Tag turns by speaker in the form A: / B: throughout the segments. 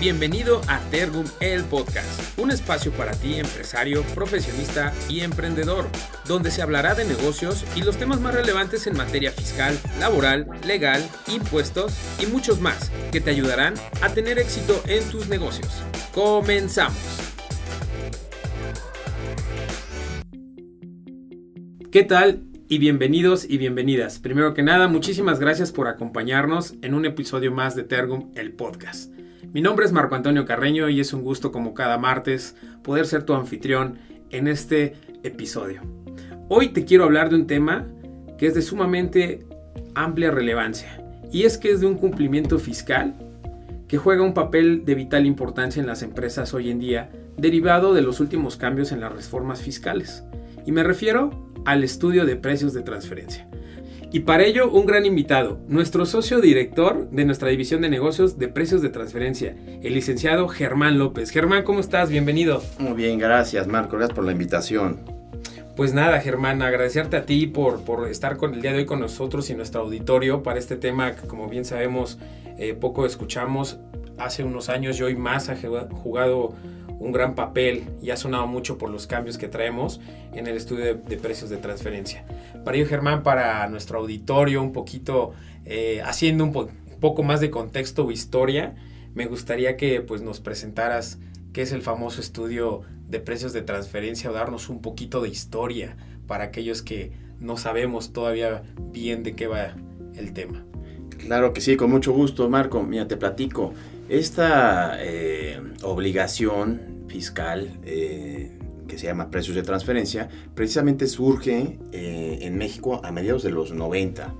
A: Bienvenido a Tergum el Podcast, un espacio para ti empresario, profesionista y emprendedor, donde se hablará de negocios y los temas más relevantes en materia fiscal, laboral, legal, impuestos y muchos más que te ayudarán a tener éxito en tus negocios. Comenzamos. ¿Qué tal? Y bienvenidos y bienvenidas. Primero que nada, muchísimas gracias por acompañarnos en un episodio más de Tergum el Podcast. Mi nombre es Marco Antonio Carreño y es un gusto como cada martes poder ser tu anfitrión en este episodio. Hoy te quiero hablar de un tema que es de sumamente amplia relevancia y es que es de un cumplimiento fiscal que juega un papel de vital importancia en las empresas hoy en día derivado de los últimos cambios en las reformas fiscales. Y me refiero al estudio de precios de transferencia. Y para ello, un gran invitado, nuestro socio director de nuestra división de negocios de precios de transferencia, el licenciado Germán López. Germán, ¿cómo estás? Bienvenido.
B: Muy bien, gracias Marco, gracias por la invitación.
A: Pues nada, Germán, agradecerte a ti por, por estar con el día de hoy con nosotros y nuestro auditorio para este tema que como bien sabemos eh, poco escuchamos. Hace unos años y hoy más ha jugado un gran papel y ha sonado mucho por los cambios que traemos en el estudio de, precios de transferencia. Para ello, Germán, para nuestro auditorio, un poquito eh, haciendo un, poco más de contexto o historia, me gustaría que pues, nos presentaras qué es el famoso estudio de precios de transferencia o darnos un poquito de historia para aquellos que no sabemos todavía bien de qué va el tema.
B: Claro que sí, con mucho gusto, Marco. Mira, te platico. Esta eh, obligación fiscal eh, que se llama precios de transferencia precisamente surge eh, en México a mediados de los 90.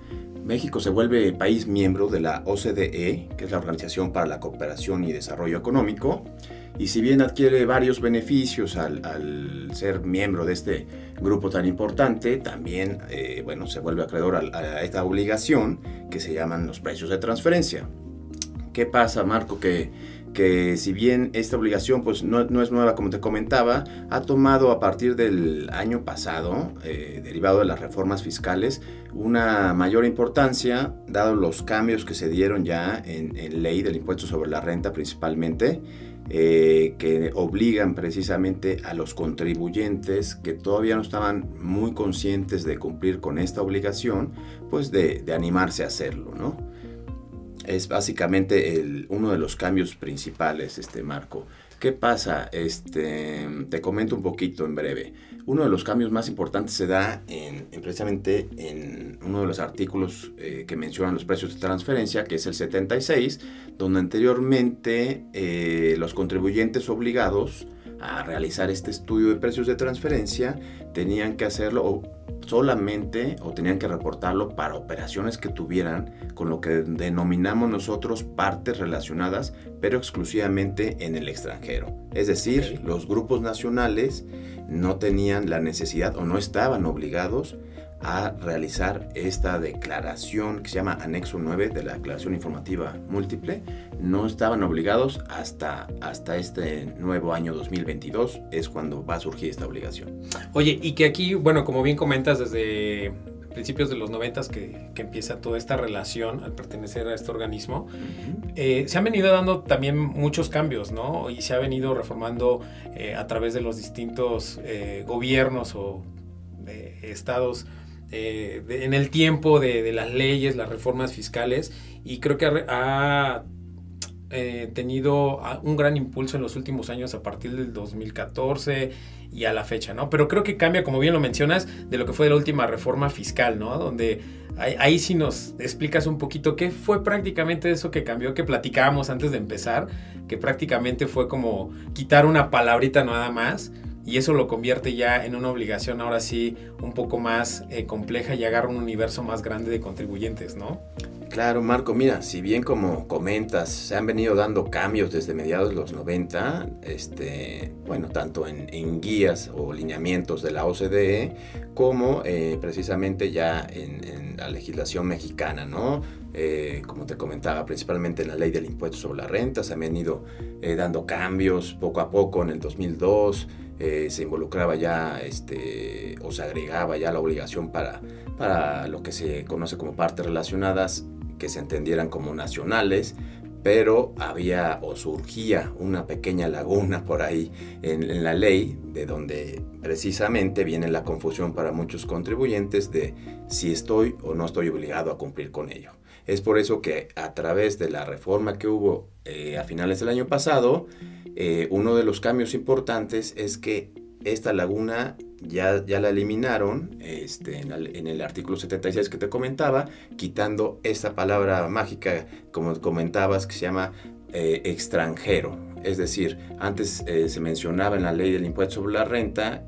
B: México se vuelve país miembro de la OCDE, que es la Organización para la Cooperación y Desarrollo Económico, y si bien adquiere varios beneficios al, ser miembro de este grupo tan importante, también bueno, se vuelve acreedor a, a esta obligación que se llaman los precios de transferencia. ¿Qué pasa, Marco? Que, que si bien esta obligación pues, no, es nueva, como te comentaba, ha tomado a partir del año pasado, eh, derivado de las reformas fiscales, una mayor importancia, dado los cambios que se dieron ya en, ley del impuesto sobre la renta principalmente, eh, que obligan precisamente a los contribuyentes que todavía no estaban muy conscientes de cumplir con esta obligación, pues de, de animarse a hacerlo, ¿no? Es básicamente uno de los cambios principales, este Marco. ¿Qué pasa? Este, te comento un poquito en breve. Uno de los cambios más importantes se da en, precisamente en uno de los artículos eh, que mencionan los precios de transferencia, que es el 76, donde anteriormente eh, los contribuyentes obligados a realizar este estudio de precios de transferencia tenían que hacerlo solamente o tenían que reportarlo para operaciones que tuvieran con lo que denominamos nosotros partes relacionadas, pero exclusivamente en el extranjero. Es decir, los grupos nacionales no tenían la necesidad o no estaban obligados a realizar esta declaración que se llama Anexo 9 de la Declaración Informativa Múltiple. No estaban obligados hasta, hasta este nuevo año 2022, es cuando va a surgir esta obligación.
A: Oye, y que aquí, bueno, como bien comentas, desde principios de los 90 que, que empieza toda esta relación al pertenecer a este organismo, eh, se han venido dando también muchos cambios, ¿no? Y se ha venido reformando eh, a través de los distintos eh, gobiernos o estados eh, en el tiempo de, las leyes, las reformas fiscales, y creo que ha, eh, tenido un gran impulso en los últimos años a partir del 2014 y a la fecha, ¿no? Pero creo que cambia, como bien lo mencionas, de lo que fue la última reforma fiscal, ¿no? Donde ahí, ahí sí nos explicas un poquito qué fue prácticamente eso que cambió, que platicábamos antes de empezar, que prácticamente fue como quitar una palabrita nada más y eso lo convierte ya en una obligación ahora sí un poco más eh, compleja y agarra un universo más grande de contribuyentes, ¿no?
B: Claro, Marco, mira, si bien como comentas, se han venido dando cambios desde mediados de los 90, este, bueno, tanto en, guías o lineamientos de la OCDE, como eh, precisamente ya en, la legislación mexicana, ¿no? Eh, como te comentaba, principalmente en la ley del impuesto sobre la renta, se han venido dando cambios poco a poco en el 2002, eh, se involucraba ya este, o se agregaba ya la obligación para, para lo que se conoce como partes relacionadas que se entendieran como nacionales, pero había o surgía una pequeña laguna por ahí en, la ley, de donde precisamente viene la confusión para muchos contribuyentes de si estoy o no estoy obligado a cumplir con ello. Es por eso que a través de la reforma que hubo eh, a finales del año pasado, eh, uno de los cambios importantes es que esta laguna ya, la eliminaron este, en, el, artículo 76 que te comentaba, quitando esa palabra mágica, como comentabas, que se llama eh, extranjero. Es decir, antes eh, se mencionaba en la ley del impuesto sobre la renta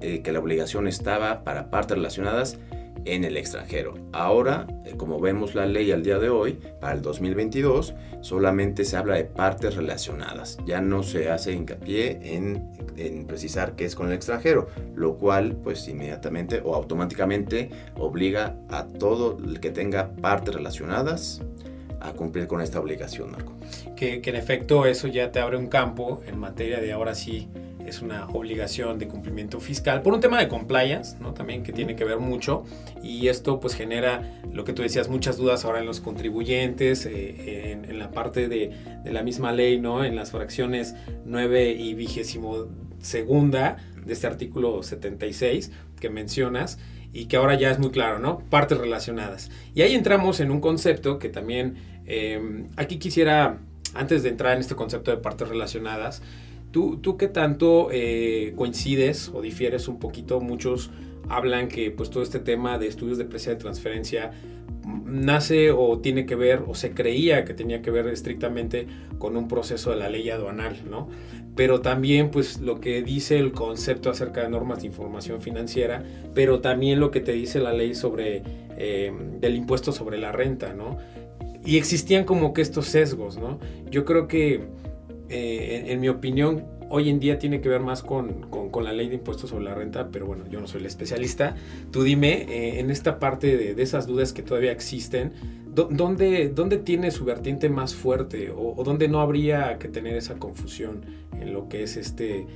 B: que la obligación estaba para partes relacionadas en el extranjero. Ahora, eh, como vemos la ley al día de hoy, para el 2022, solamente se habla de partes relacionadas. Ya no se hace hincapié en, precisar qué es con el extranjero, lo cual pues inmediatamente o automáticamente obliga a todo el que tenga partes relacionadas a cumplir con esta obligación, Marco.
A: Que, que en efecto eso ya te abre un campo en materia de ahora sí es una obligación de cumplimiento fiscal por un tema de compliance, ¿no? También que tiene que ver mucho y esto pues genera lo que tú decías, muchas dudas ahora en los contribuyentes, eh, en, la parte de, de, la misma ley, ¿no? En las fracciones 9 y vigésimo segunda de este artículo 76 que mencionas y que ahora ya es muy claro, ¿no? Partes relacionadas. Y ahí entramos en un concepto que también eh, aquí quisiera, antes de entrar en este concepto de partes relacionadas, ¿Tú, tú qué tanto eh, coincides o difieres un poquito? Muchos hablan que pues todo este tema de estudios de precio de transferencia nace o tiene que ver o se creía que tenía que ver estrictamente con un proceso de la ley aduanal, ¿no? Pero también pues lo que dice el concepto acerca de normas de información financiera, pero también lo que te dice la ley sobre eh, del impuesto sobre la renta, ¿no? Y existían como que estos sesgos, ¿no? Yo creo que eh, en, mi opinión, hoy en día tiene que ver más con, con, la ley de impuestos sobre la renta, pero bueno, yo no soy el especialista. Tú dime, eh, en esta parte de, de, esas dudas que todavía existen, ¿dónde, ¿dónde, tiene su vertiente más fuerte o, dónde no habría que tener esa confusión en lo que es este,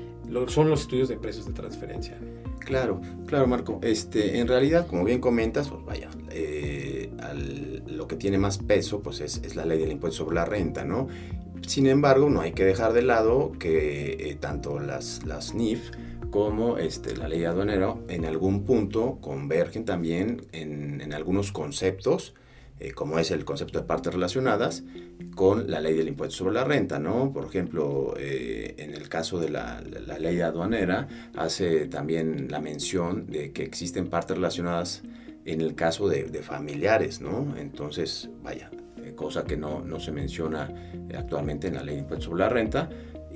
A: son los estudios de precios de transferencia?
B: Claro, claro, Marco. Este, en realidad, como bien comentas, pues vaya, eh, lo que tiene más peso, pues es, es, la ley del impuesto sobre la renta, ¿no? Sin embargo, no hay que dejar de lado que eh, tanto las, las NIF como este, la ley aduanera en algún punto convergen también en, en algunos conceptos, eh, como es el concepto de partes relacionadas, con la ley del impuesto sobre la renta, ¿no? Por ejemplo, eh, en el caso de la, la, ley aduanera, hace también la mención de que existen partes relacionadas en el caso de, de familiares, ¿no? Entonces, vaya, cosa que no, no, se menciona actualmente en la ley de impuestos sobre la renta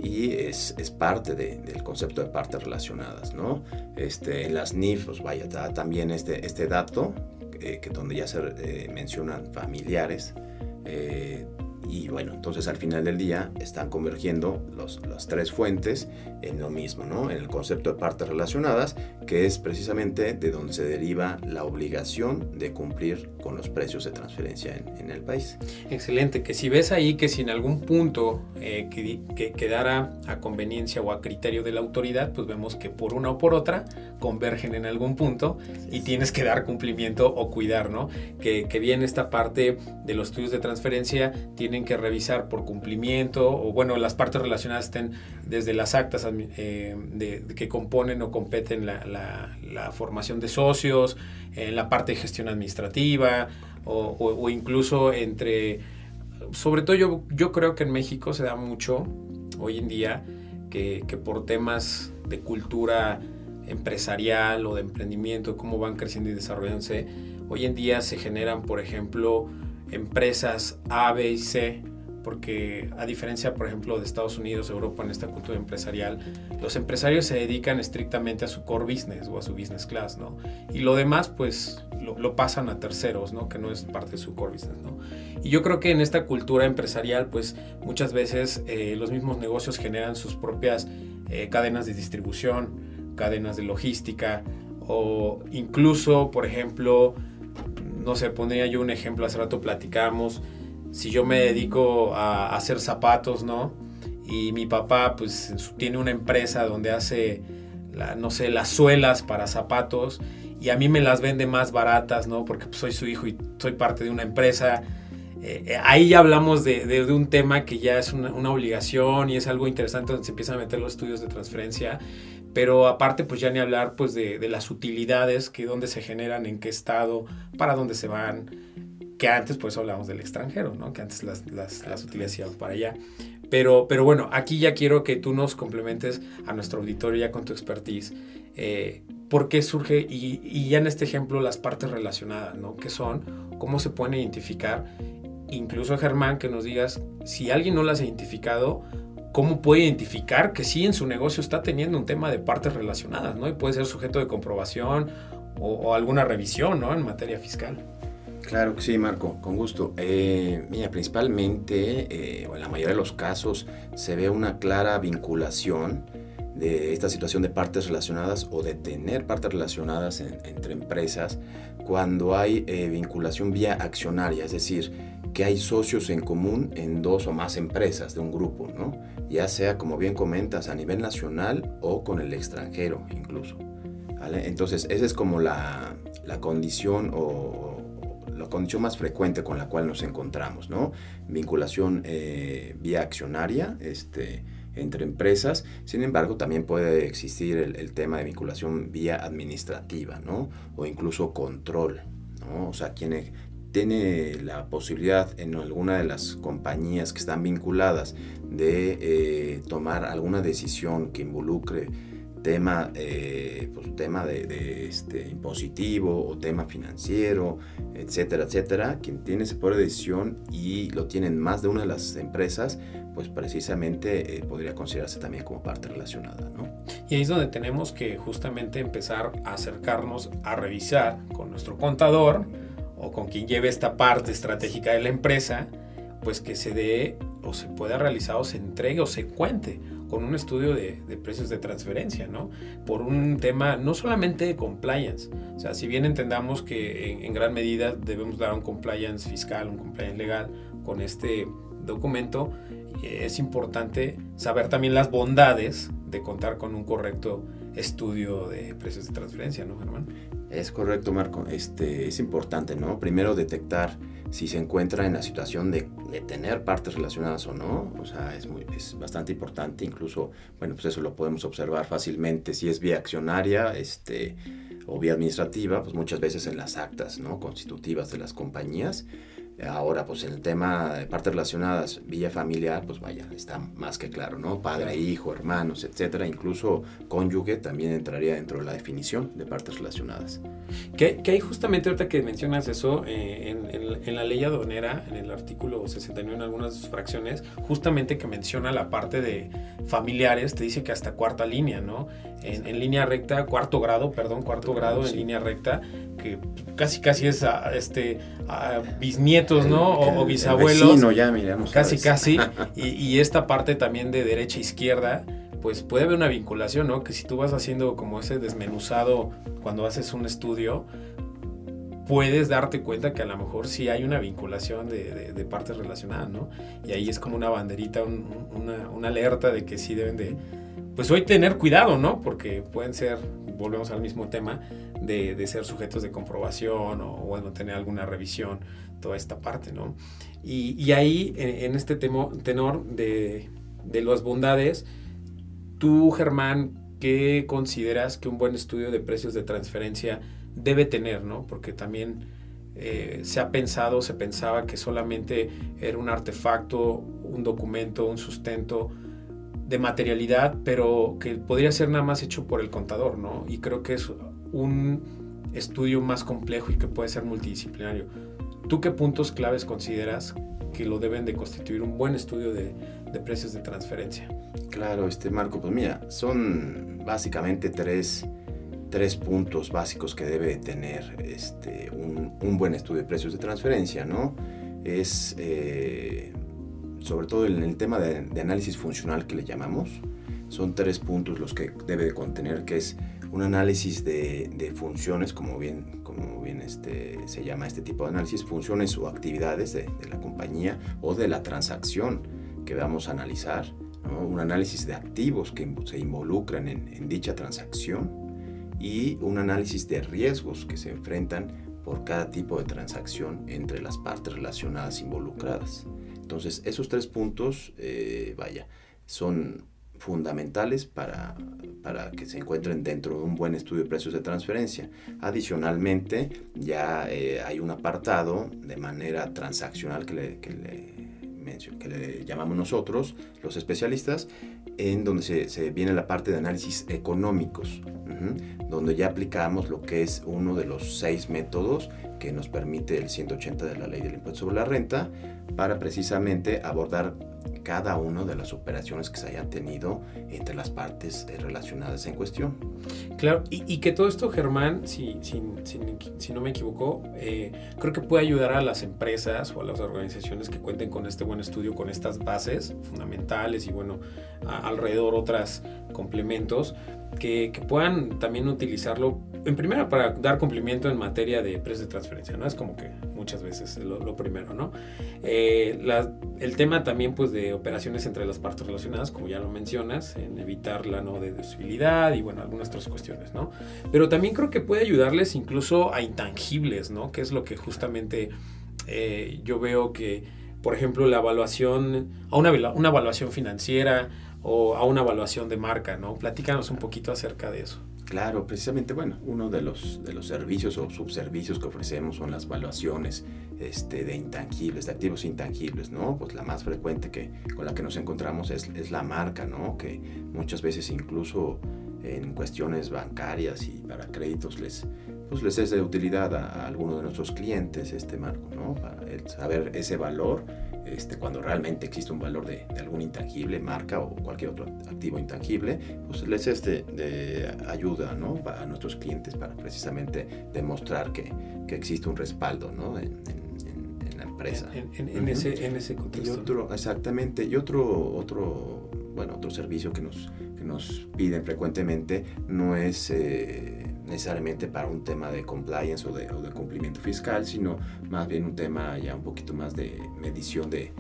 B: y es, es parte de, del concepto de partes relacionadas, ¿no? Este, en las NIF, pues vaya, también este, este dato, eh, que donde ya se eh, mencionan familiares, eh, y bueno, entonces al final del día están convergiendo los, las tres fuentes en lo mismo, ¿no? En el concepto de partes relacionadas, que es precisamente de donde se deriva la obligación de cumplir con los precios de transferencia en, en el país.
A: Excelente, que si ves ahí que si en algún punto eh, que, que, quedara a conveniencia o a criterio de la autoridad, pues vemos que por una o por otra convergen en algún punto y tienes que dar cumplimiento o cuidar, ¿no? Que, que bien esta parte de los estudios de transferencia tienen que revisar por cumplimiento o bueno, las partes relacionadas estén desde las actas eh, de, que componen o competen la, la, formación de socios, en la parte de gestión administrativa o, incluso entre, sobre todo yo, yo creo que en México se da mucho hoy en día que por temas de cultura empresarial o de emprendimiento, cómo van creciendo y desarrollándose, hoy en día se generan, por ejemplo, empresas A, B y C, porque a diferencia, por ejemplo, de Estados Unidos, Europa, en esta cultura empresarial, los empresarios se dedican estrictamente a su core business o a su business class, ¿no? Y lo demás, pues, lo, pasan a terceros, ¿no? Que no es parte de su core business, ¿no? Y yo creo que en esta cultura empresarial, pues, muchas veces eh, los mismos negocios generan sus propias eh, cadenas de distribución, cadenas de logística, o incluso, por ejemplo, no sé, pondría yo un ejemplo, hace rato platicamos, si yo me dedico a, hacer zapatos, ¿no? Y mi papá pues tiene una empresa donde hace, no sé, las suelas para zapatos y a mí me las vende más baratas, ¿no? Porque pues, soy su hijo y soy parte de una empresa. eh, ahí ya hablamos de, un tema que ya es una, obligación y es algo interesante donde se empiezan a meter los estudios de transferencia. Pero aparte, pues ya ni hablar pues de, las utilidades, que dónde se generan, en qué estado, para dónde se van, que antes pues hablamos del extranjero, ¿no? Que antes las, las, las utilidades iban para allá. Pero, pero bueno, aquí ya quiero que tú nos complementes a nuestro auditorio ya con tu expertise. Eh, ¿Por qué surge? Y, y, ya en este ejemplo las partes relacionadas, ¿no? ¿Qué son? ¿Cómo se pueden identificar? incluso Germán, que nos digas si alguien no las ha identificado, cómo puede identificar que sí en su negocio está teniendo un tema de partes relacionadas, ¿no? Y puede ser sujeto de comprobación o, alguna revisión, ¿no? En materia fiscal.
B: Claro que sí, Marco, con gusto. Eh, mira, principalmente, eh, o en la mayoría de los casos, se ve una clara vinculación de esta situación de partes relacionadas o de tener partes relacionadas entre empresas cuando hay eh, vinculación vía accionaria, es decir, que hay socios en común en dos o más empresas de un grupo, ¿no? Ya sea, como bien comentas, a nivel nacional o con el extranjero incluso. Entonces, esa es como la, la condición o, la condición más frecuente con la cual nos encontramos, ¿no? Vinculación eh, vía accionaria este, entre empresas, sin embargo, también puede existir el, el, tema de vinculación vía administrativa, ¿no? O incluso control, ¿no? O sea, quienes tiene la posibilidad en alguna de las compañías que están vinculadas de eh, tomar alguna decisión que involucre tema, eh, pues, tema de, este, impositivo o tema financiero, etcétera, etcétera, quien tiene ese poder de decisión y lo tienen más de una de las empresas, pues precisamente eh, podría considerarse también como parte relacionada. ¿no?
A: Y ahí es donde tenemos que justamente empezar a acercarnos a revisar con nuestro contador, o con quien lleve esta parte estratégica de la empresa, pues que se dé o se pueda realizar o se entregue o se cuente con un estudio de, precios de transferencia, ¿no? Por un tema no solamente de compliance, o sea, si bien entendamos que en, gran medida debemos dar un compliance fiscal, un compliance legal con este documento, eh, es importante saber también las bondades de contar con un correcto estudio de precios de transferencia, ¿no, Germán?
B: Es correcto, Marco. Este, es importante, ¿no? Primero detectar si se encuentra en la situación de, tener partes relacionadas o no. O sea, es, muy, es bastante importante. Incluso, bueno, pues eso lo podemos observar fácilmente. Si es vía accionaria este, o vía administrativa, pues muchas veces en las actas ¿no? constitutivas de las compañías Ahora, pues en el tema de partes relacionadas, vía familiar, pues vaya, está más que claro, ¿no? Padre, hijo, hermanos, etcétera. Incluso cónyuge también entraría dentro de la definición de partes relacionadas.
A: Que, hay justamente ahorita que mencionas eso, eh, en, la ley aduanera, en el artículo 69, en algunas de sus fracciones, justamente que menciona la parte de familiares, te dice que hasta cuarta línea, ¿no? En, línea recta, cuarto grado, perdón, cuarto grado en línea recta, que casi casi es a, este ¿no? o, bisabuelos.
B: ya,
A: Casi, casi. Y, y, esta parte también de derecha a izquierda, pues puede haber una vinculación, ¿no? Que si tú vas haciendo como ese desmenuzado cuando haces un estudio, puedes darte cuenta que a lo mejor sí hay una vinculación de, de, partes relacionadas, ¿no? Y ahí es como una banderita, una, una alerta de que sí deben de, pues hoy tener cuidado, ¿no? Porque pueden ser, volvemos al mismo tema, de, ser sujetos de comprobación o, bueno, tener alguna revisión, toda esta parte, ¿no? Y, ahí, en, este tenor de, de las bondades, tú, Germán, ¿qué consideras que un buen estudio de precios de transferencia debe tener, ¿no? Porque también eh, se ha pensado, se pensaba que solamente era un artefacto, un documento, un sustento de materialidad, pero que podría ser nada más hecho por el contador, ¿no? Y creo que es un estudio más complejo y que puede ser multidisciplinario. ¿Tú qué puntos claves consideras que lo deben de constituir un buen estudio de, precios de transferencia?
B: Claro, este Marco, pues mira, son básicamente tres, tres puntos básicos que debe tener este, un, buen estudio de precios de transferencia, ¿no? Es eh, sobre todo en el tema de, análisis funcional que le llamamos, son tres puntos los que debe de contener, que es un análisis de, funciones, como bien, como bien este, se llama este tipo de análisis, funciones o actividades de, la compañía o de la transacción que vamos a analizar, un análisis de activos que se involucran en, dicha transacción y un análisis de riesgos que se enfrentan por cada tipo de transacción entre las partes relacionadas involucradas. Entonces, esos tres puntos, eh, vaya, son fundamentales para, para, que se encuentren dentro de un buen estudio de precios de transferencia. Adicionalmente, ya eh, hay un apartado de manera transaccional que le, que que le llamamos nosotros, los especialistas, en donde se, viene la parte de análisis económicos, donde ya aplicamos lo que es uno de los seis métodos que nos permite el 180 de la ley del impuesto sobre la renta para precisamente abordar cada una de las operaciones que se hayan tenido entre las partes eh, relacionadas en cuestión.
A: Claro, y, que todo esto, Germán, si, si, si, no me equivoco, eh, creo que puede ayudar a las empresas o a las organizaciones que cuenten con este buen estudio, con estas bases fundamentales y bueno, alrededor otras complementos, que, puedan también utilizarlo en primera para dar cumplimiento en materia de precios de transferencia, ¿no? Es como que muchas veces lo, lo primero, ¿no? Eh, el tema también pues de operaciones entre las partes relacionadas, como ya lo mencionas, en evitar la no deducibilidad y bueno, algunas otras cuestiones, ¿no? Pero también creo que puede ayudarles incluso a intangibles, ¿no? Que es lo que justamente eh, yo veo que, por ejemplo, la evaluación, a una, una evaluación financiera, o a una evaluación de marca, ¿no? Platícanos un poquito acerca de eso.
B: Claro, precisamente, bueno, uno de los, de los servicios o subservicios que ofrecemos son las evaluaciones este, de intangibles, de activos intangibles, ¿no? Pues la más frecuente que, con la que nos encontramos es, es la marca, ¿no? Que muchas veces incluso en cuestiones bancarias y para créditos les, pues les es de utilidad a, a alguno de nuestros clientes este marco, ¿no? Para saber ese valor este, cuando realmente existe un valor de, algún intangible, marca o cualquier otro activo intangible, pues les es de, ayuda ¿no? a nuestros clientes para precisamente demostrar que, que existe un respaldo ¿no? en, la empresa.
A: En, ese, en ese contexto.
B: Y otro, exactamente. Y otro, otro, bueno, otro servicio que nos, que nos piden frecuentemente no es... Eh, necesariamente para un tema de compliance o de, cumplimiento fiscal, sino más bien un tema ya un poquito más de medición de,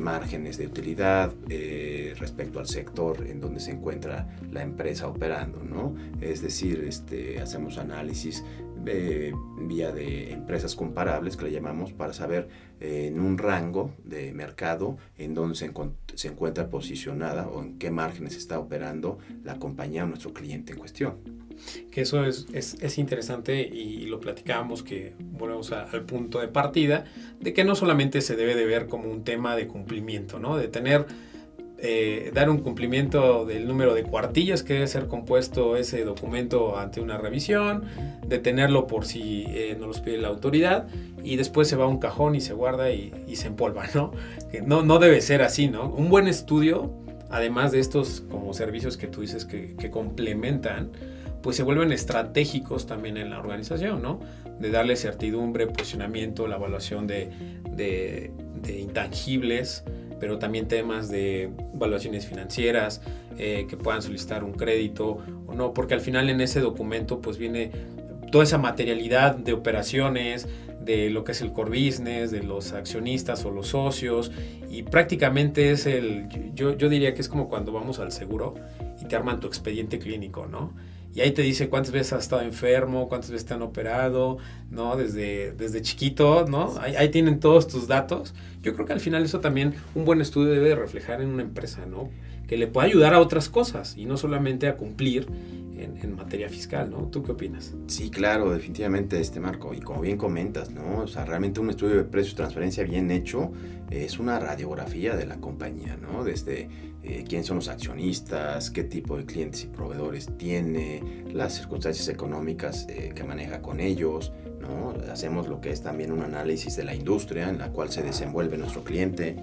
B: márgenes de utilidad eh, respecto al sector en donde se encuentra la empresa operando, ¿no? Es decir, este, hacemos análisis eh, vía de empresas comparables que le llamamos para saber eh, en un rango de mercado en donde se, se, encuentra posicionada o en qué márgenes está operando la compañía o nuestro cliente en cuestión
A: que eso es, es, interesante y lo platicábamos que volvemos al punto de partida de que no solamente se debe de ver como un tema de cumplimiento, ¿no? De tener, eh, dar un cumplimiento del número de cuartillas que debe ser compuesto ese documento ante una revisión, de tenerlo por si eh, no los pide la autoridad y después se va a un cajón y se guarda y, se empolva, ¿no? Que no, no debe ser así, ¿no? Un buen estudio, además de estos como servicios que tú dices que, que complementan, pues se vuelven estratégicos también en la organización, ¿no? De darle certidumbre, posicionamiento, la evaluación de, intangibles, pero también temas de evaluaciones financieras, eh, que puedan solicitar un crédito o no, porque al final en ese documento pues viene toda esa materialidad de operaciones, de lo que es el core business, de los accionistas o los socios, y prácticamente es el, yo, yo diría que es como cuando vamos al seguro y te arman tu expediente clínico, ¿no? Y ahí te dice cuántas veces has estado enfermo, cuántas veces te han operado, ¿no? Desde, desde chiquito, ¿no? Ahí, ahí, tienen todos tus datos. Yo creo que al final eso también un buen estudio debe reflejar en una empresa, ¿no? Que le pueda ayudar a otras cosas y no solamente a cumplir en, materia fiscal, ¿no? ¿Tú qué opinas?
B: Sí, claro, definitivamente, este Marco. Y como bien comentas, ¿no? O sea, realmente un estudio de precios transferencia bien hecho es una radiografía de la compañía, ¿no? Desde eh, quién son los accionistas, qué tipo de clientes y proveedores tiene, las circunstancias económicas eh, que maneja con ellos, ¿no? Hacemos lo que es también un análisis de la industria en la cual se desenvuelve nuestro cliente.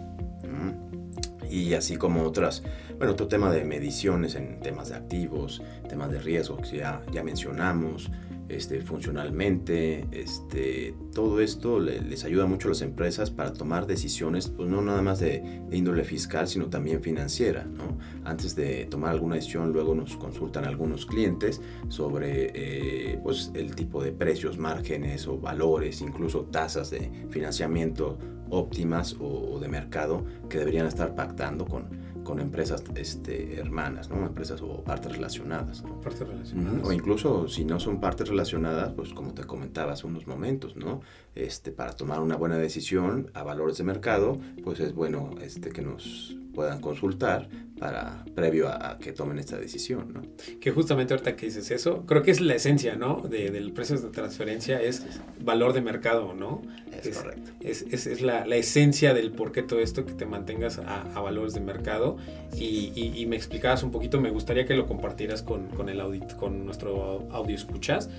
B: Y así como otras, bueno, otro tema de mediciones en temas de activos, temas de riesgo que ya, ya mencionamos, este, funcionalmente, este, todo esto les ayuda mucho a las empresas para tomar decisiones, pues no nada más de, índole fiscal, sino también financiera. ¿no? Antes de tomar alguna decisión, luego nos consultan algunos clientes sobre eh, pues, el tipo de precios, márgenes o valores, incluso tasas de financiamiento óptimas o, de mercado que deberían estar pactando con, con empresas este, hermanas, ¿no? Empresas o partes relacionadas.
A: Partes relacionadas.
B: O incluso si no son partes relacionadas, pues como te comentaba hace unos momentos, ¿no? Este, para tomar una buena decisión a valores de mercado, pues es bueno este, que nos puedan consultar para previo a, que tomen esta decisión, ¿no?
A: Que justamente ahorita que dices eso, creo que es la esencia, ¿no? De, del precio de transferencia es valor de mercado, ¿no?
B: Es, correcto.
A: Es, es, es la, la, esencia del por qué todo esto, que te mantengas a, a valores de mercado y, y, y, me explicabas un poquito, me gustaría que lo compartieras con, con, el audit, con nuestro audio escuchas,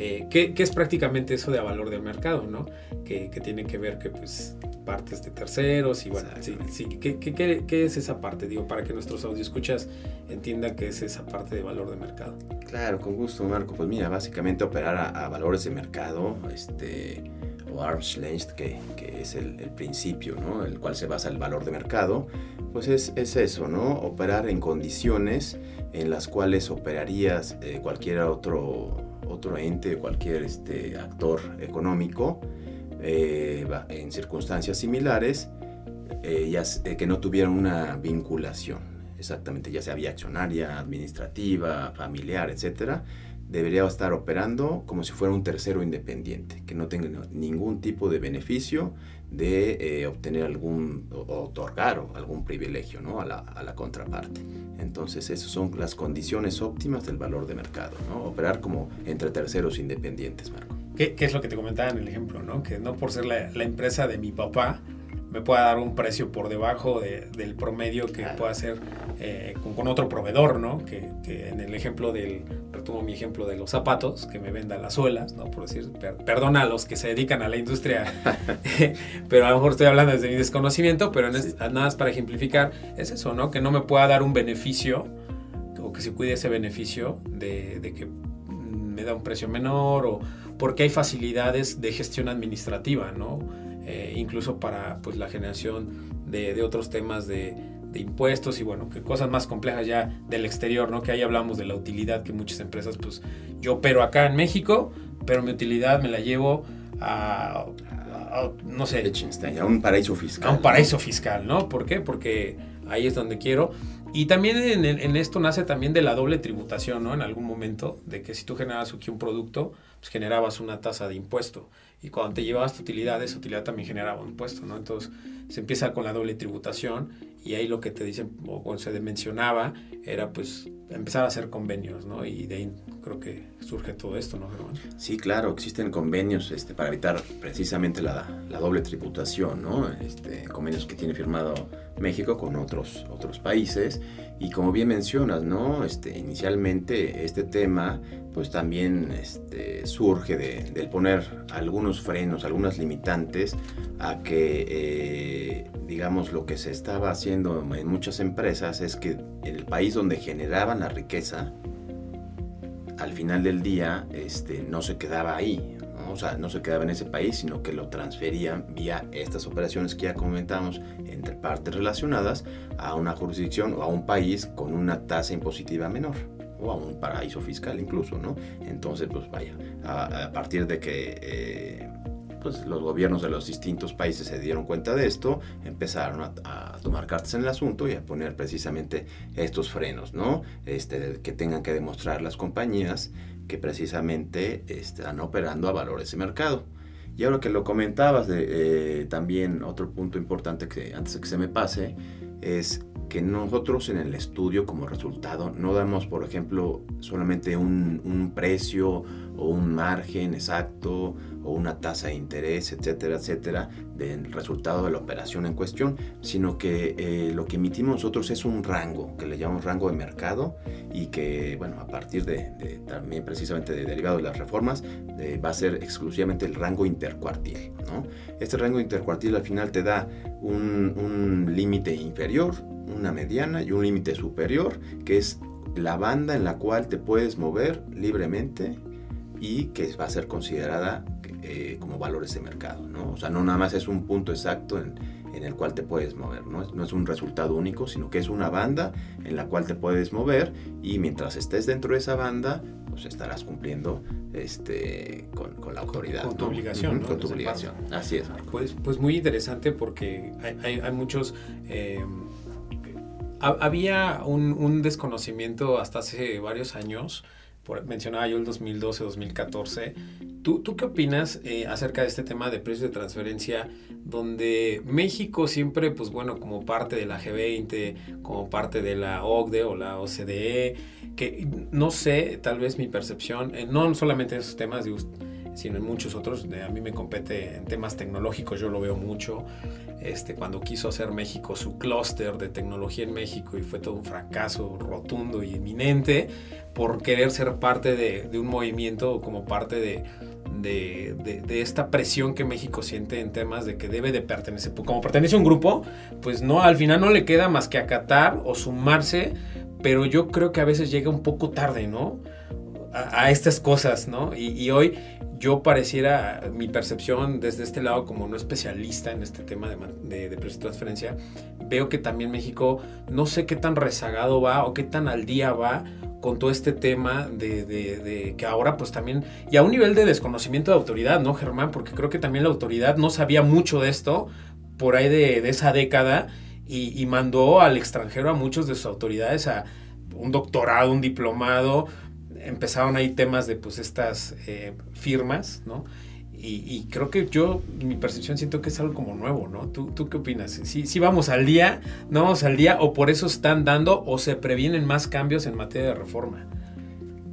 A: eh, ¿qué, ¿qué, es prácticamente eso de a valor de mercado, ¿no? Que, que tiene que ver que pues partes de terceros y bueno, sí, sí. ¿Qué, qué, qué, es esa parte? Digo, para que nuestros escuchas entiendan qué es esa parte de valor de mercado.
B: Claro, con gusto, Marco. Pues mira, básicamente operar a, a valores de mercado, este, o arm's length, que, que es el, el, principio, ¿no? El cual se basa el valor de mercado, pues es, es eso, ¿no? Operar en condiciones en las cuales operarías eh, cualquier otro, otro ente, cualquier este, actor económico, eh, en circunstancias similares, eh, eh, que no tuvieran una vinculación, exactamente, ya sea vía accionaria, administrativa, familiar, etcétera, debería estar operando como si fuera un tercero independiente, que no tenga ningún tipo de beneficio de eh, obtener algún, o, otorgar algún privilegio ¿no? a, la, a, la, contraparte. Entonces, esas son las condiciones óptimas del valor de mercado, ¿no? operar como entre terceros independientes, Marco.
A: ¿Qué, ¿Qué, es lo que te comentaba en el ejemplo? ¿no? Que no por ser la empresa de mi papá, me pueda dar un precio por debajo de, del promedio que claro. pueda hacer eh, con, con, otro proveedor, ¿no? Que, que, en el ejemplo del, retomo mi ejemplo de los zapatos, que me venda las suelas, ¿no? Por decir, per, perdona a los que se dedican a la industria, pero a lo mejor estoy hablando desde mi desconocimiento, pero en sí. nada más para ejemplificar, es eso, ¿no? Que no me pueda dar un beneficio o que se cuide ese beneficio de, de que me da un precio menor o porque hay facilidades de gestión administrativa, ¿no? Eh, incluso para pues, la generación de, de otros temas de, de, impuestos y bueno, que cosas más complejas ya del exterior, ¿no? Que ahí hablamos de la utilidad que muchas empresas, pues yo opero acá en México, pero mi utilidad me la llevo a, a, a no sé,
B: a un paraíso fiscal.
A: A un paraíso fiscal, ¿no? ¿Por qué? Porque ahí es donde quiero. Y también en, esto nace también de la doble tributación, ¿no? En algún momento, de que si tú generabas aquí un producto, pues generabas una tasa de impuesto. Y cuando te llevabas tu utilidad, esa utilidad también generaba un impuesto, ¿no? Entonces se empieza con la doble tributación y ahí lo que te dicen, o se mencionaba, era pues empezar a hacer convenios, ¿no? Y de ahí creo que surge todo esto, ¿no, Germán?
B: Sí, claro, existen convenios este, para evitar precisamente la, la doble tributación, ¿no? Este, convenios que tiene firmado México con otros, otros países. Y como bien mencionas, ¿no? Este, inicialmente este tema pues también este, surge de, de, poner algunos frenos, algunas limitantes a que, eh, digamos, lo que se estaba haciendo en muchas empresas es que el país donde generaban la riqueza, al final del día este, no se quedaba ahí, o sea, no se quedaba en ese país, sino que lo transferían vía estas operaciones que ya comentamos entre partes relacionadas a una jurisdicción o a un país con una tasa impositiva menor o a un paraíso fiscal incluso, ¿no? Entonces, pues vaya, a, a partir de que eh, pues los gobiernos de los distintos países se dieron cuenta de esto, empezaron a, tomar cartas en el asunto y a poner precisamente estos frenos, ¿no? Este, que tengan que demostrar las compañías que precisamente están operando a valores de mercado. Y ahora que lo comentabas, eh, también otro punto importante que antes que se me pase, es que nosotros en el estudio como resultado no damos, por ejemplo, solamente un, un, precio o un margen exacto o una tasa de interés, etcétera, etcétera, del resultado de la operación en cuestión, sino que eh, lo que emitimos nosotros es un rango, que le llamamos rango de mercado y que, bueno, a partir de, de también precisamente de derivado de las reformas, de, va a ser exclusivamente el rango intercuartil, ¿no? Este rango intercuartil al final te da un, un límite inferior, una mediana y un límite superior, que es la banda en la cual te puedes mover libremente y que va a ser considerada eh, como valores de mercado, ¿no? O sea, no nada más es un punto exacto en, en el cual te puedes mover, ¿no? no es un resultado único, sino que es una banda en la cual te puedes mover y mientras estés dentro de esa banda, pues estarás cumpliendo este, con, con la autoridad.
A: Con, con tu ¿no? obligación.
B: Uh -huh, ¿no? Con tu obligación. Así es. Marco.
A: Pues, pues muy interesante porque hay, hay, hay muchos... Eh, había un, desconocimiento hasta hace varios años, mencionaba yo el 2012-2014. ¿Tú, ¿Tú qué opinas eh, acerca de este tema de precios de transferencia, donde México siempre, pues bueno, como parte de la G20, como parte de la OCDE o la OCDE, que no sé, tal vez mi percepción, eh, no solamente en esos temas, digo, sino en muchos otros. A mí me compete en temas tecnológicos, yo lo veo mucho. Este, cuando quiso hacer México su clúster de tecnología en México y fue todo un fracaso rotundo y eminente por querer ser parte de, un movimiento como parte de, de, esta presión que México siente en temas de que debe de pertenecer. Como pertenece a un grupo, pues no, al final no le queda más que acatar o sumarse, pero yo creo que a veces llega un poco tarde, ¿no? A, estas cosas, ¿no? Y, y hoy yo pareciera, mi percepción desde este lado como no especialista en este tema de, precio de transferencia, veo que también México no sé qué tan rezagado va o qué tan al día va con todo este tema de, de, que ahora pues también, y a un nivel de desconocimiento de autoridad, ¿no, Germán? Porque creo que también la autoridad no sabía mucho de esto por ahí de, esa década y, y mandó al extranjero a muchos de sus autoridades a un doctorado, un diplomado, empezaron ahí temas de pues estas eh, firmas, ¿no? Y, creo que yo, mi percepción, siento que es algo como nuevo, ¿no? ¿Tú, tú qué opinas? ¿Sí, ¿Sí, vamos al día? ¿No vamos al día? ¿O por eso están dando o se previenen más cambios en materia de reforma?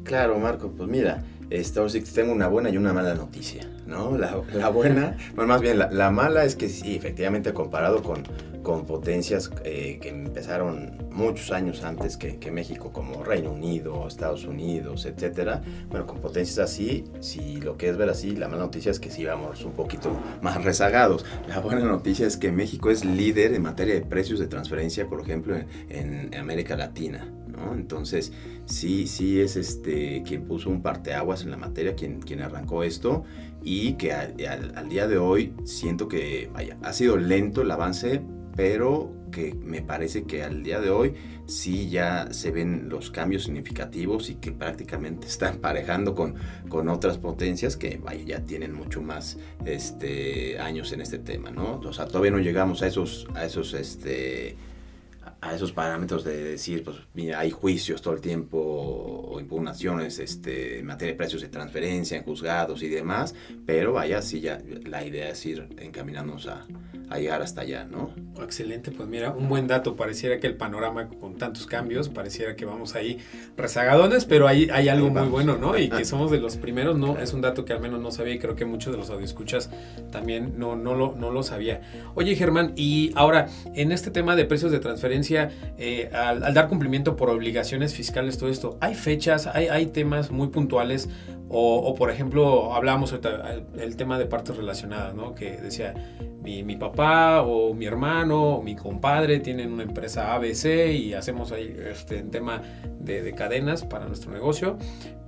B: Claro, Marco, pues mira, esto sí tengo una buena y una mala noticia, ¿no? La, buena, bueno, más bien la, mala es que sí, efectivamente comparado con, con potencias eh, que empezaron muchos años antes que, México, como Reino Unido, Estados Unidos, etcétera, bueno, con potencias así, si lo que es ver así, la mala noticia es que sí vamos un poquito más rezagados. La buena noticia es que México es líder en materia de precios de transferencia, por ejemplo, en América Latina. Entonces, sí, sí es este quien puso un parteaguas en la materia, quien, quien arrancó esto y que al, día de hoy siento que, vaya, ha sido lento el avance, pero que me parece que al día de hoy sí ya se ven los cambios significativos y que prácticamente están parejando con, con otras potencias que vaya, ya tienen mucho más este, años en este tema, ¿no? O sea, todavía no llegamos a esos, a esos este, a esos parámetros de decir, pues mira, hay juicios todo el tiempo o impugnaciones este, en materia de precios de transferencia en juzgados y demás, pero vaya, sí, ya la idea es ir encaminándonos a, a llegar hasta allá, ¿no?
A: Excelente, pues mira, un buen dato, pareciera que el panorama con tantos cambios, pareciera que vamos ahí rezagadones, pero hay, hay algo muy bueno, ¿no? Y que somos de los primeros, ¿no? Es un dato que al menos no sabía y creo que muchos de los audioscuchas también no, no, lo, no lo sabía. Oye, Germán, y ahora, en este tema de precios de transferencia, eh, al, dar cumplimiento por obligaciones fiscales, todo esto, ¿hay fechas, hay, hay temas muy puntuales? O, por ejemplo, hablábamos el tema de partes relacionadas, ¿no? Que decía, mi, papá o mi hermano o mi compadre tienen una empresa ABC y hacemos ahí este tema de, cadenas para nuestro negocio.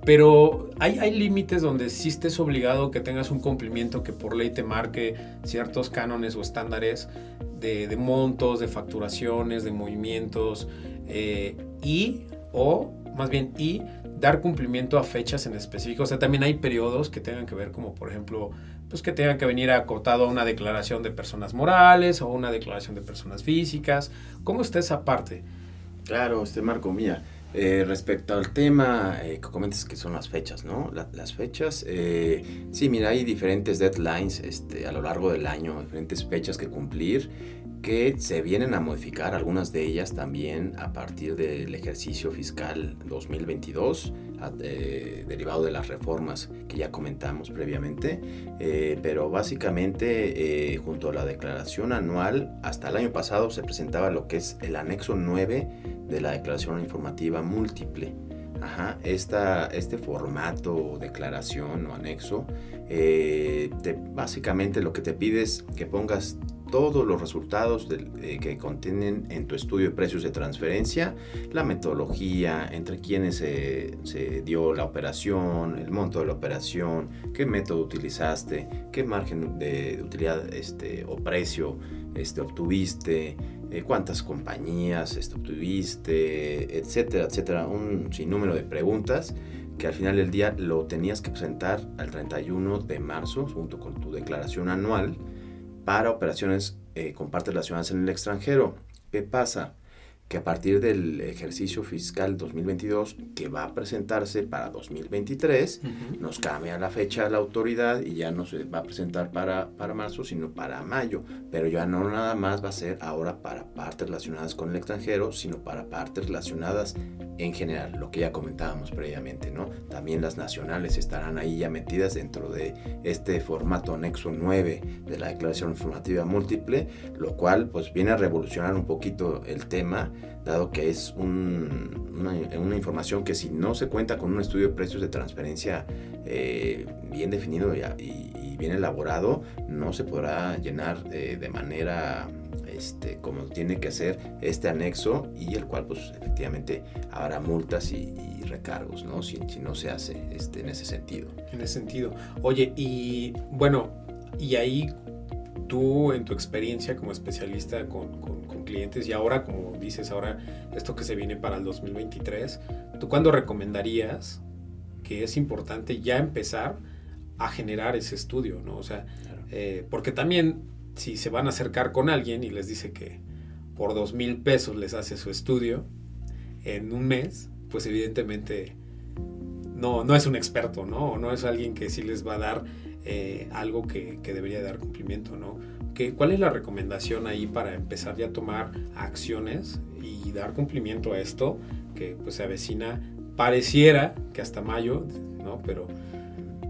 A: Pero hay, hay límites donde sí estés obligado que tengas un cumplimiento que por ley te marque ciertos cánones o estándares de, montos, de facturaciones, de movimientos eh, y o más bien y dar cumplimiento a fechas en específico. O sea, también hay periodos que tengan que ver como por ejemplo pues que tenga que venir acotado a una declaración de personas morales o una declaración de personas físicas. ¿Cómo está esa parte?
B: Claro, este Marco, mía. Eh, respecto al tema eh, que comentas que son las fechas, ¿no? las fechas, eh, sí, mira, hay diferentes deadlines este, a lo largo del año, diferentes fechas que cumplir que se vienen a modificar, algunas de ellas también a partir del ejercicio fiscal 2022, derivado de las reformas que ya comentamos previamente, pero básicamente junto a la declaración anual, hasta el año pasado se presentaba lo que es el anexo 9 de la declaración informativa múltiple. Ajá, este formato o declaración o anexo, eh, básicamente lo que te pide es que pongas todos los resultados eh, que contienen en tu estudio de precios de transferencia, la metodología, entre quienes se dio la operación, el monto de la operación, qué método utilizaste, qué margen de utilidad este, o precio este, obtuviste, eh, cuántas compañías este, obtuviste, etcétera, etcétera. Un sinnúmero de preguntas que al final del día lo tenías que presentar al 31 de marzo junto con tu declaración anual para operaciones eh, con partes relacionadas en el extranjero. ¿Qué pasa? Que a partir del ejercicio fiscal 2022 que va a presentarse para 2023, nos cambia la fecha de la autoridad y ya no se va a presentar para, para marzo, sino para mayo. Pero ya no nada más va a ser ahora para partes relacionadas con el extranjero, sino para partes relacionadas en general, lo que ya comentábamos previamente, ¿no? También las nacionales estarán ahí ya metidas dentro de este formato anexo 9 de la Declaración Informativa Múltiple, lo cual pues viene a revolucionar un poquito el tema dado que es una, información que si no se cuenta con un estudio de precios de transferencia eh, bien definido y, bien elaborado, no se podrá llenar eh, de manera este, como tiene que ser este anexo y el cual pues efectivamente habrá multas y, recargos, ¿no? Si, si, no se hace este, en ese sentido.
A: En ese sentido. Oye, y bueno, y ahí tú en tu experiencia como especialista con, clientes y ahora, como dices, ahora esto que se viene para el 2023, ¿tú cuándo recomendarías que es importante ya empezar a generar ese estudio, ¿no? O sea, eh, porque también si se van a acercar con alguien y les dice que por dos mil pesos les hace su estudio en un mes, pues evidentemente no, no es un experto, ¿no? O no es alguien que sí les va a dar eh, algo que, debería dar cumplimiento, ¿no? ¿Cuál es la recomendación ahí para empezar ya a tomar acciones y dar cumplimiento a esto que pues se avecina? Pareciera que hasta mayo, ¿no? Pero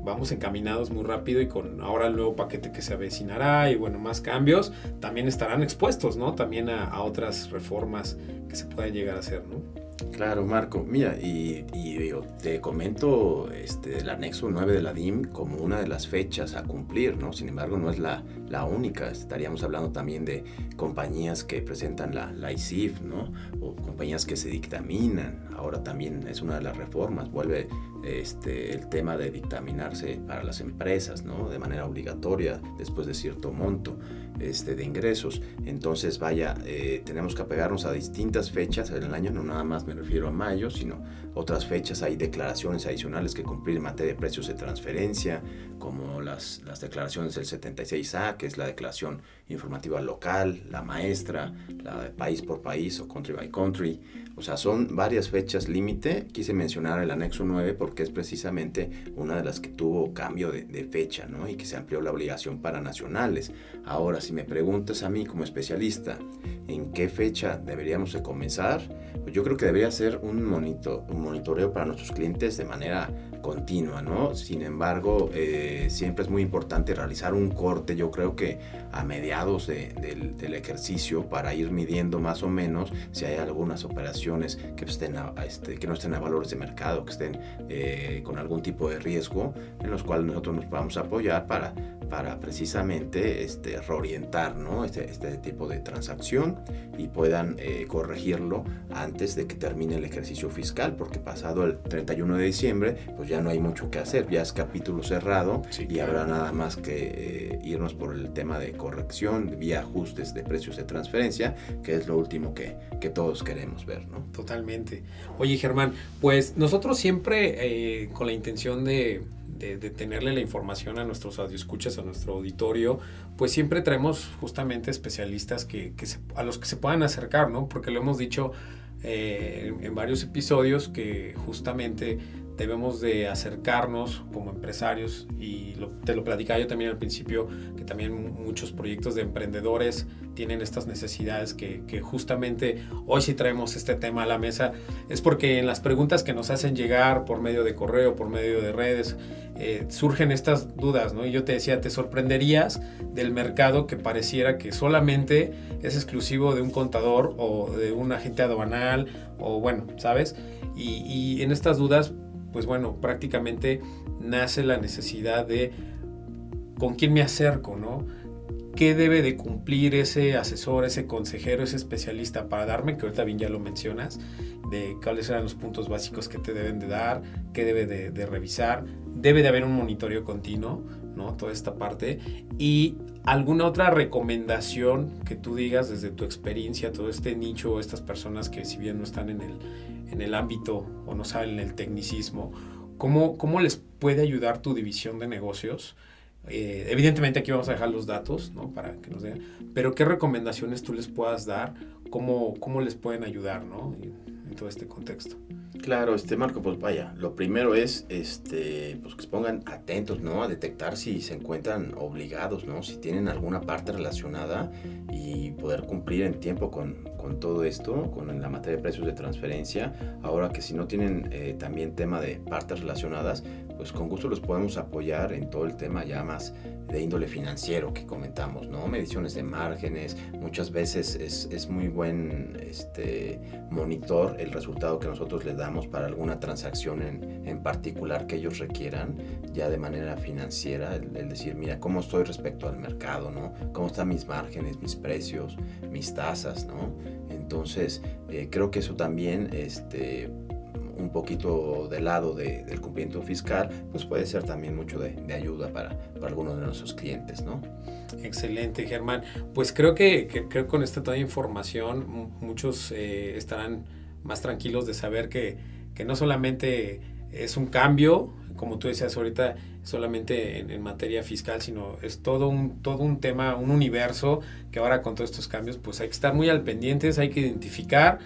A: vamos encaminados muy rápido y con ahora el nuevo paquete que se avecinará y bueno, más cambios, también estarán expuestos, ¿no? También a, a otras reformas que se puedan llegar a hacer, ¿no?
B: Claro, Marco. Mira, y, te comento este, el anexo 9 de la DIM como una de las fechas a cumplir, ¿no? Sin embargo, no es la, la única. Estaríamos hablando también de compañías que presentan la, la ICIF, ¿no? O compañías que se dictaminan. Ahora también es una de las reformas. Vuelve este, el tema de dictaminarse para las empresas, ¿no? De manera obligatoria después de cierto monto este, de ingresos. Entonces, vaya, eh, tenemos que apegarnos a distintas fechas en el año, no nada más me refiero a mayo, sino otras fechas. Hay declaraciones adicionales que cumplir en materia de precios de transferencia, como las, las declaraciones del 76A, que es la declaración informativa local, la maestra, la de país por país o country by country. O sea, son varias fechas límite. Quise mencionar el anexo 9 porque es precisamente una de las que tuvo cambio de, fecha, ¿no? Y que se amplió la obligación para nacionales. Ahora, si me preguntas a mí como especialista en qué fecha deberíamos de comenzar, pues yo creo que debería ser un, monito, un monitoreo para nuestros clientes de manera continua, ¿no? Sin embargo, eh, siempre es muy importante realizar un corte, yo creo que a mediados del, ejercicio para ir midiendo más o menos si hay algunas operaciones que, estén este, que no estén a valores de mercado, que estén eh, con algún tipo de riesgo, en los cuales nosotros nos podamos apoyar para, para precisamente este, reorientar ¿no? este, este tipo de transacción y puedan eh, corregirlo antes de que termine el ejercicio fiscal, porque pasado el 31 de diciembre, pues ya no hay mucho que hacer, ya es capítulo cerrado y habrá nada más que eh, irnos por el tema de corrección vía ajustes de precios de transferencia, que es lo último que, que todos queremos ver, ¿no?
A: Totalmente. Oye, Germán, pues nosotros siempre eh, con la intención de, de, tenerle la información a nuestros audioscuchas, a nuestro auditorio, pues siempre traemos justamente especialistas que, que a los que se puedan acercar, ¿no? Porque lo hemos dicho eh, en, varios episodios que justamente debemos de acercarnos como empresarios y te lo platicaba yo también al principio que también muchos proyectos de emprendedores tienen estas necesidades que, que, justamente hoy si traemos este tema a la mesa es porque en las preguntas que nos hacen llegar por medio de correo, por medio de redes, eh, surgen estas dudas, ¿no? Y yo te decía, te sorprenderías del mercado que pareciera que solamente es exclusivo de un contador o de un agente aduanal o bueno, ¿sabes? Y, y en estas dudas pues bueno, prácticamente nace la necesidad de con quién me acerco, ¿no? ¿Qué debe de cumplir ese asesor, ese consejero, ese especialista para darme, que ahorita bien ya lo mencionas, de cuáles eran los puntos básicos que te deben de dar, qué debe de, revisar, debe de haber un monitoreo continuo, ¿no? Toda esta parte. Y alguna otra recomendación que tú digas desde tu experiencia, todo este nicho, estas personas que si bien no están en el, en el ámbito o no saben el tecnicismo, ¿cómo, cómo les puede ayudar tu división de negocios Eh, evidentemente aquí vamos a dejar los datos, ¿no? Para que nos den. Pero qué recomendaciones tú les puedas dar, cómo, cómo les pueden ayudar, ¿no? En este contexto.
B: Claro, este Marco, pues vaya, lo primero es este, pues que se pongan atentos, ¿no? A detectar si se encuentran obligados, ¿no? Si tienen alguna parte relacionada y poder cumplir en tiempo con, con todo esto, con la materia de precios de transferencia. Ahora que si no tienen eh, también tema de partes relacionadas, pues con gusto los podemos apoyar en todo el tema ya más de índole financiero que comentamos, ¿no? Mediciones de márgenes, muchas veces es, es muy buen este, monitor el resultado que nosotros les damos para alguna transacción en, en particular que ellos requieran, ya de manera financiera, el, decir, mira, ¿cómo estoy respecto al mercado, ¿no? ¿Cómo están mis márgenes, mis precios, mis tasas, ¿no? Entonces, eh, creo que eso también, este, un poquito del lado del cumplimiento fiscal, pues puede ser también mucho de, ayuda para, para, algunos de nuestros clientes, ¿no?
A: Excelente, Germán. Pues creo que, creo con esta toda información muchos eh, estarán más tranquilos de saber que, que no solamente es un cambio, como tú decías ahorita, solamente en, materia fiscal, sino es todo un, todo un tema, un universo que ahora con todos estos cambios, pues hay que estar muy al pendientes, hay que identificar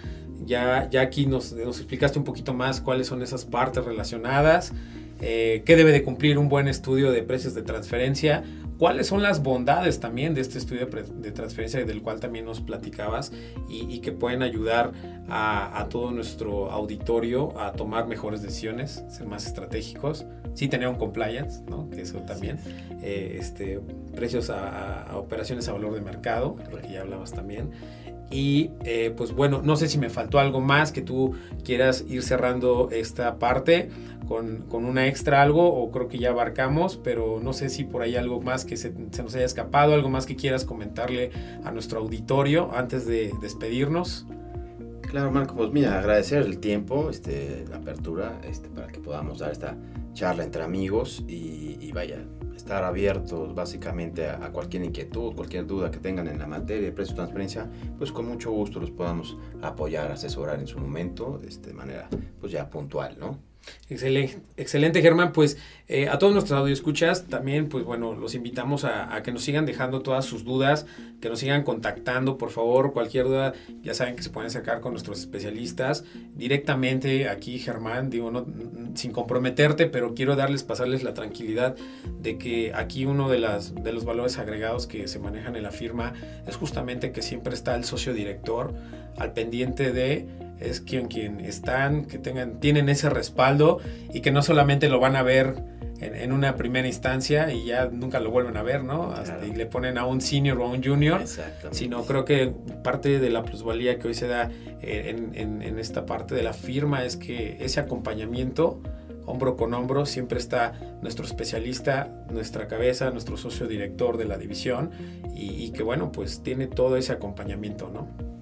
A: ya, ya aquí nos, nos explicaste un poquito más cuáles son esas partes relacionadas, eh, qué debe de cumplir un buen estudio de precios de transferencia, cuáles son las bondades también de este estudio de transferencia del cual también nos platicabas y, que pueden ayudar a, todo nuestro auditorio a tomar mejores decisiones, ser más estratégicos, sí tener un compliance, ¿no? que eso también, eh, este, precios a, a, operaciones a valor de mercado, porque ya hablabas también, y eh, pues bueno, no sé si me faltó algo más que tú quieras ir cerrando esta parte con, con una extra algo o creo que ya abarcamos, pero no sé si por ahí algo más que se, nos haya escapado, algo más que quieras comentarle a nuestro auditorio antes de despedirnos.
B: Claro, Marco, pues mira, agradecer el tiempo, este, la apertura, este, para que podamos dar esta charla entre amigos y, y vaya, estar abiertos básicamente a, cualquier inquietud, cualquier duda que tengan en la materia de precio de transferencia, pues con mucho gusto los podamos apoyar, asesorar en su momento, este, de manera pues ya puntual, ¿no?
A: Excelente, excelente Germán. Pues eh, a todos nuestros escuchas también, pues bueno, los invitamos a, que nos sigan dejando todas sus dudas, que nos sigan contactando, por favor, cualquier duda, ya saben que se pueden acercar con nuestros especialistas directamente aquí, Germán, digo, no, sin comprometerte, pero quiero darles, pasarles la tranquilidad de que aquí uno de, las, de los valores agregados que se manejan en la firma es justamente que siempre está el socio director al pendiente de es quien, quien están, que tengan, tienen ese respaldo y que no solamente lo van a ver en, una primera instancia y ya nunca lo vuelven a ver, ¿no? y le ponen a un senior o a un junior, sino creo que parte de la plusvalía que hoy se da eh, en, en, esta parte de la firma es que ese acompañamiento hombro con hombro, siempre está nuestro especialista, nuestra cabeza, nuestro socio director de la división y, y que bueno, pues tiene todo ese acompañamiento, ¿no?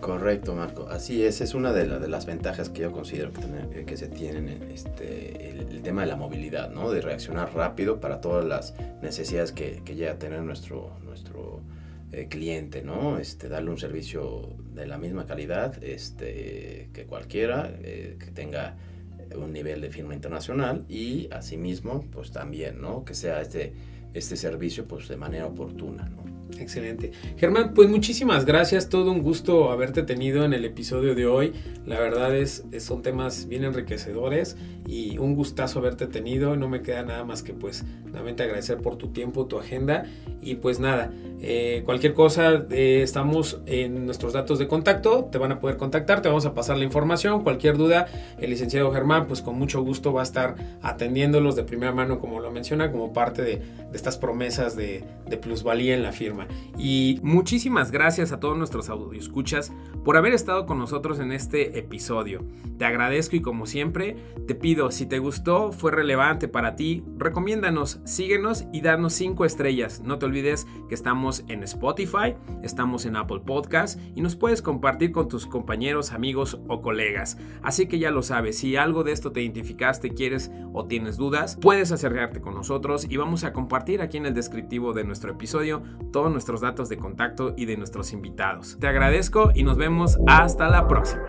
B: Correcto, Marco. Así es, es una de, las ventajas que yo considero que, que se tienen en este, el, tema de la movilidad, ¿no? De reaccionar rápido para todas las necesidades que, que llega a tener nuestro, nuestro eh, cliente, ¿no? Este, darle un servicio de la misma calidad este, que cualquiera, eh, que tenga un nivel de firma internacional y asimismo, pues también, ¿no? Que sea este, este servicio, pues de manera oportuna, ¿no?
A: Excelente. Germán, pues muchísimas gracias. Todo un gusto haberte tenido en el episodio de hoy. La verdad es, son temas bien enriquecedores y un gustazo haberte tenido. No me queda nada más que pues nuevamente agradecer por tu tiempo, tu agenda y pues nada, eh, cualquier cosa, eh, estamos en nuestros datos de contacto, te van a poder contactar, te vamos a pasar la información, cualquier duda, el licenciado Germán pues con mucho gusto va a estar atendiéndolos de primera mano como lo menciona, como parte de, estas promesas de, de plusvalía en la firma. Y muchísimas gracias a todos nuestros escuchas por haber estado con nosotros en este episodio. Te agradezco y como siempre te pido, si te gustó, fue relevante para ti, recomiéndanos, síguenos y danos 5 estrellas. No te olvides que estamos en Spotify, estamos en Apple Podcast y nos puedes compartir con tus compañeros, amigos o colegas. Así que ya lo sabes, si algo de esto te identificaste, quieres o tienes dudas, puedes acercarte con nosotros y vamos a aquí en el descriptivo de nuestro episodio todos nuestros datos de contacto y de nuestros invitados. Te agradezco y nos vemos hasta la próxima.